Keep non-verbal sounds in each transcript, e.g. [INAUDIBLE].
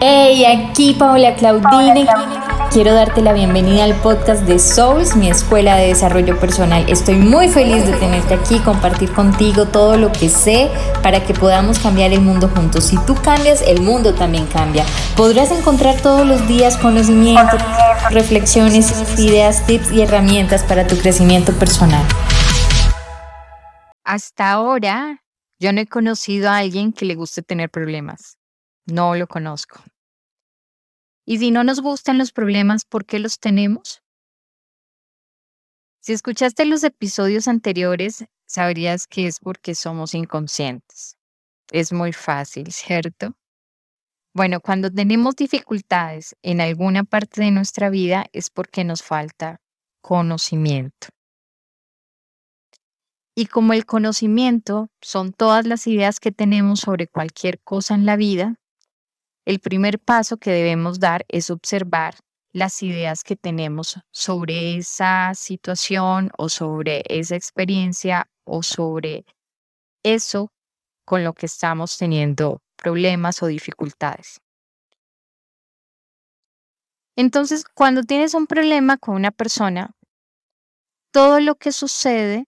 Hey, aquí Paola Claudine. Quiero darte la bienvenida al podcast de Souls, mi escuela de desarrollo personal. Estoy muy feliz de tenerte aquí, compartir contigo todo lo que sé para que podamos cambiar el mundo juntos. Si tú cambias, el mundo también cambia. Podrás encontrar todos los días conocimiento, reflexiones, ideas, tips y herramientas para tu crecimiento personal. Hasta ahora, yo no he conocido a alguien que le guste tener problemas. No lo conozco. Y si no nos gustan los problemas, ¿por qué los tenemos? Si escuchaste los episodios anteriores, sabrías que es porque somos inconscientes. Es muy fácil, [LAUGHS] ¿cierto? Bueno, cuando tenemos dificultades en alguna parte de nuestra vida es porque nos falta conocimiento. Y como el conocimiento son todas las ideas que tenemos sobre cualquier cosa en la vida, el primer paso que debemos dar es observar las ideas que tenemos sobre esa situación o sobre esa experiencia o sobre eso con lo que estamos teniendo problemas o dificultades. Entonces, cuando tienes un problema con una persona, todo lo que sucede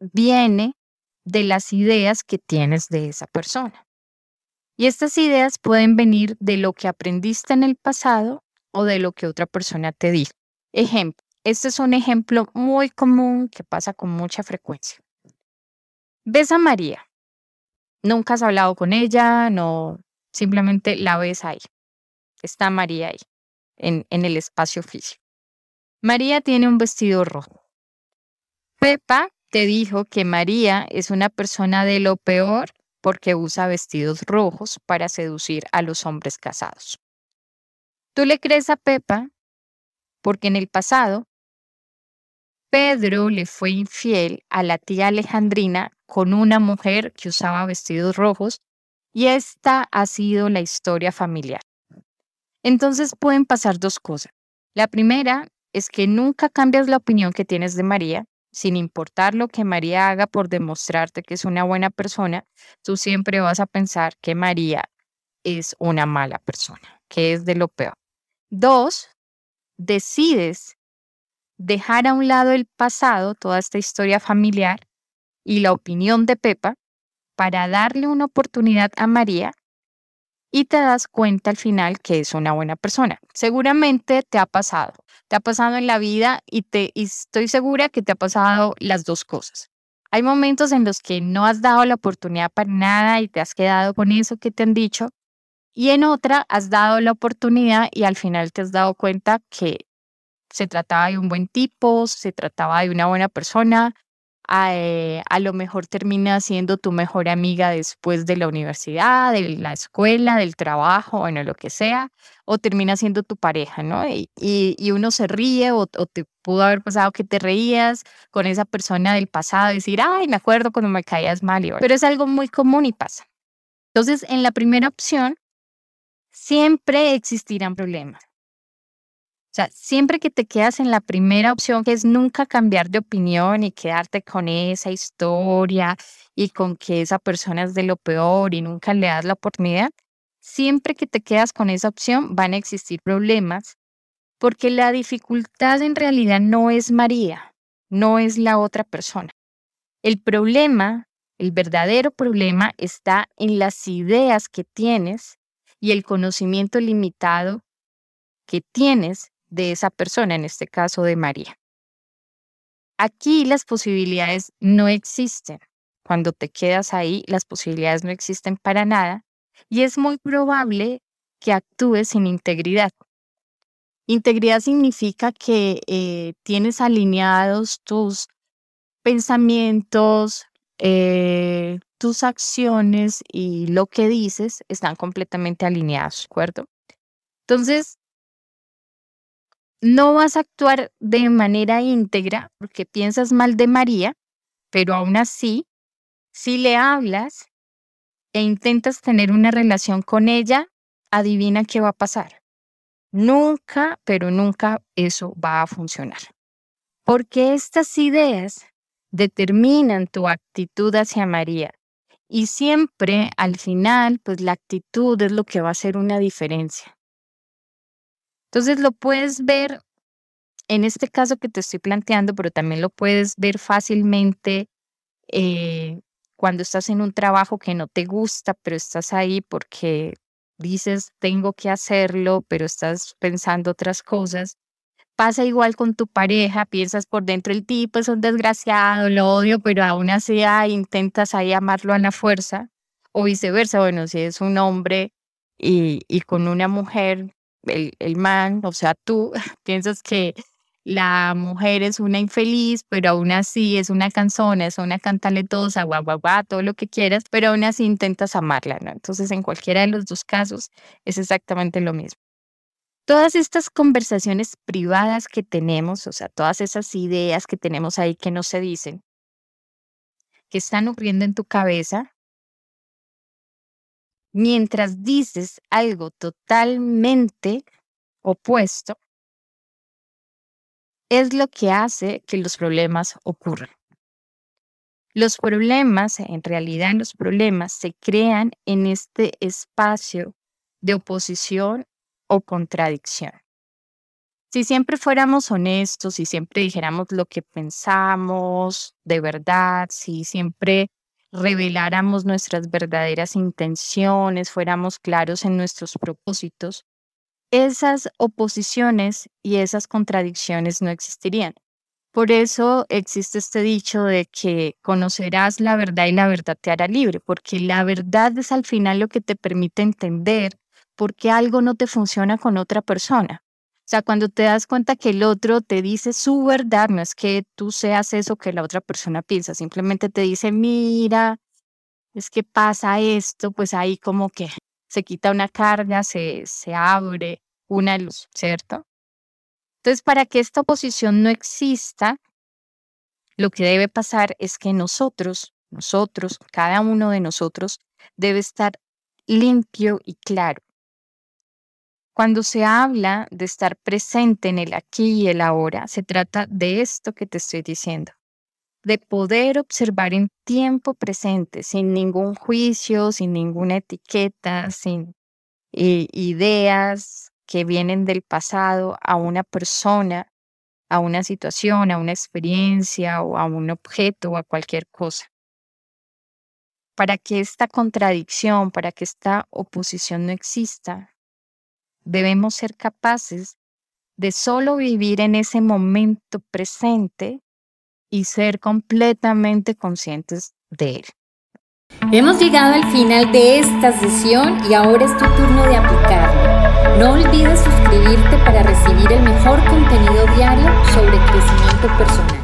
viene de las ideas que tienes de esa persona. Y estas ideas pueden venir de lo que aprendiste en el pasado o de lo que otra persona te dijo. Ejemplo, este es un ejemplo muy común que pasa con mucha frecuencia. Ves a María. Nunca has hablado con ella, no, simplemente la ves ahí. Está María ahí, en, en el espacio físico. María tiene un vestido rojo. Pepa te dijo que María es una persona de lo peor porque usa vestidos rojos para seducir a los hombres casados. Tú le crees a Pepa porque en el pasado Pedro le fue infiel a la tía Alejandrina con una mujer que usaba vestidos rojos y esta ha sido la historia familiar. Entonces pueden pasar dos cosas. La primera es que nunca cambias la opinión que tienes de María sin importar lo que María haga por demostrarte que es una buena persona, tú siempre vas a pensar que María es una mala persona, que es de lo peor. Dos, decides dejar a un lado el pasado, toda esta historia familiar y la opinión de Pepa para darle una oportunidad a María y te das cuenta al final que es una buena persona. Seguramente te ha pasado, te ha pasado en la vida y, te, estoy segura que te ha pasado las dos cosas. Hay momentos en los que no has dado la oportunidad para nada y te has quedado con eso que te han dicho. Y en otra has dado la oportunidad y al final te has dado cuenta que se trataba de un buen tipo, se trataba de una buena persona, eh, a, lo mejor termina siendo tu mejor amiga después de la universidad, de la escuela, del trabajo, bueno, lo que sea, o termina siendo tu pareja, ¿no? Y, y, uno se ríe o, o, te pudo haber pasado que te reías con esa persona del pasado, decir, ay, me acuerdo cuando me caías mal, pero es algo muy común y pasa. Entonces, en la primera opción, siempre existirán problemas. O sea, siempre que te quedas en la primera opción, que es nunca cambiar de opinión y quedarte con esa historia y con que esa persona es de lo peor y nunca le das la oportunidad, siempre que te quedas con esa opción van a existir problemas porque la dificultad en realidad no es María, no es la otra persona. El problema, el verdadero problema está en las ideas que tienes y el conocimiento limitado que tienes de esa persona, en este caso de María. Aquí las posibilidades no existen. Cuando te quedas ahí, las posibilidades no existen para nada y es muy probable que actúes sin integridad. Integridad significa que eh, tienes alineados tus pensamientos, eh, tus acciones y lo que dices están completamente alineados, ¿de acuerdo? Entonces, no vas a actuar de manera íntegra porque piensas mal de María, pero aún así, si le hablas e intentas tener una relación con ella, adivina qué va a pasar. Nunca, pero nunca eso va a funcionar. Porque estas ideas determinan tu actitud hacia María Y siempre al final, pues la actitud es lo que va a hacer una diferencia. Entonces lo puedes ver en este caso que te estoy planteando, pero también lo puedes ver fácilmente eh, cuando estás en un trabajo que no te gusta, pero estás ahí porque dices, tengo que hacerlo, pero estás pensando otras cosas. Pasa igual con tu pareja, piensas por dentro el tipo es un desgraciado, lo odio, pero aún así intentas ahí amarlo a la fuerza, o viceversa, bueno, si es un hombre y, y con una mujer, el, el man, o sea, tú [LAUGHS] piensas que la mujer es una infeliz, pero aún así es una canzona, es una cantaletosa, guau, guau, guau, todo lo que quieras, pero aún así intentas amarla, ¿no? Entonces, en cualquiera de los dos casos es exactamente lo mismo. Todas estas conversaciones privadas que tenemos, o sea, todas esas ideas que tenemos ahí que no se dicen, que están ocurriendo en tu cabeza, mientras dices algo totalmente opuesto, es lo que hace que los problemas ocurran. Los problemas, en realidad los problemas se crean en este espacio de oposición o contradicción. Si siempre fuéramos honestos, si siempre dijéramos lo que pensamos de verdad, si siempre reveláramos nuestras verdaderas intenciones, fuéramos claros en nuestros propósitos, esas oposiciones y esas contradicciones no existirían. Por eso existe este dicho de que conocerás la verdad y la verdad te hará libre, porque la verdad es al final lo que te permite entender por qué algo no te funciona con otra persona. Sea, cuando te das cuenta que el otro te dice su verdad, no es que tú seas eso que la otra persona piensa, simplemente te dice, mira, es que pasa esto, pues ahí como que se quita una carga, se, se abre una luz, ¿cierto? Entonces, para que esta oposición no exista, lo que debe pasar es que nosotros, nosotros, cada uno de nosotros, debe estar limpio y claro. Cuando se habla de estar presente en el aquí y el ahora, se trata de esto que te estoy diciendo, de poder observar en tiempo presente, sin ningún juicio, sin ninguna etiqueta, sin eh, ideas que vienen del pasado a una persona, a una situación, a una experiencia o a un objeto o a cualquier cosa. Para que esta contradicción, para que esta oposición no exista, debemos ser capaces de solo vivir en ese momento presente y ser completamente conscientes de él. Hemos llegado al final de esta sesión y ahora es tu turno de aplicarlo. No olvides suscribirte para recibir el mejor contenido diario sobre crecimiento personal.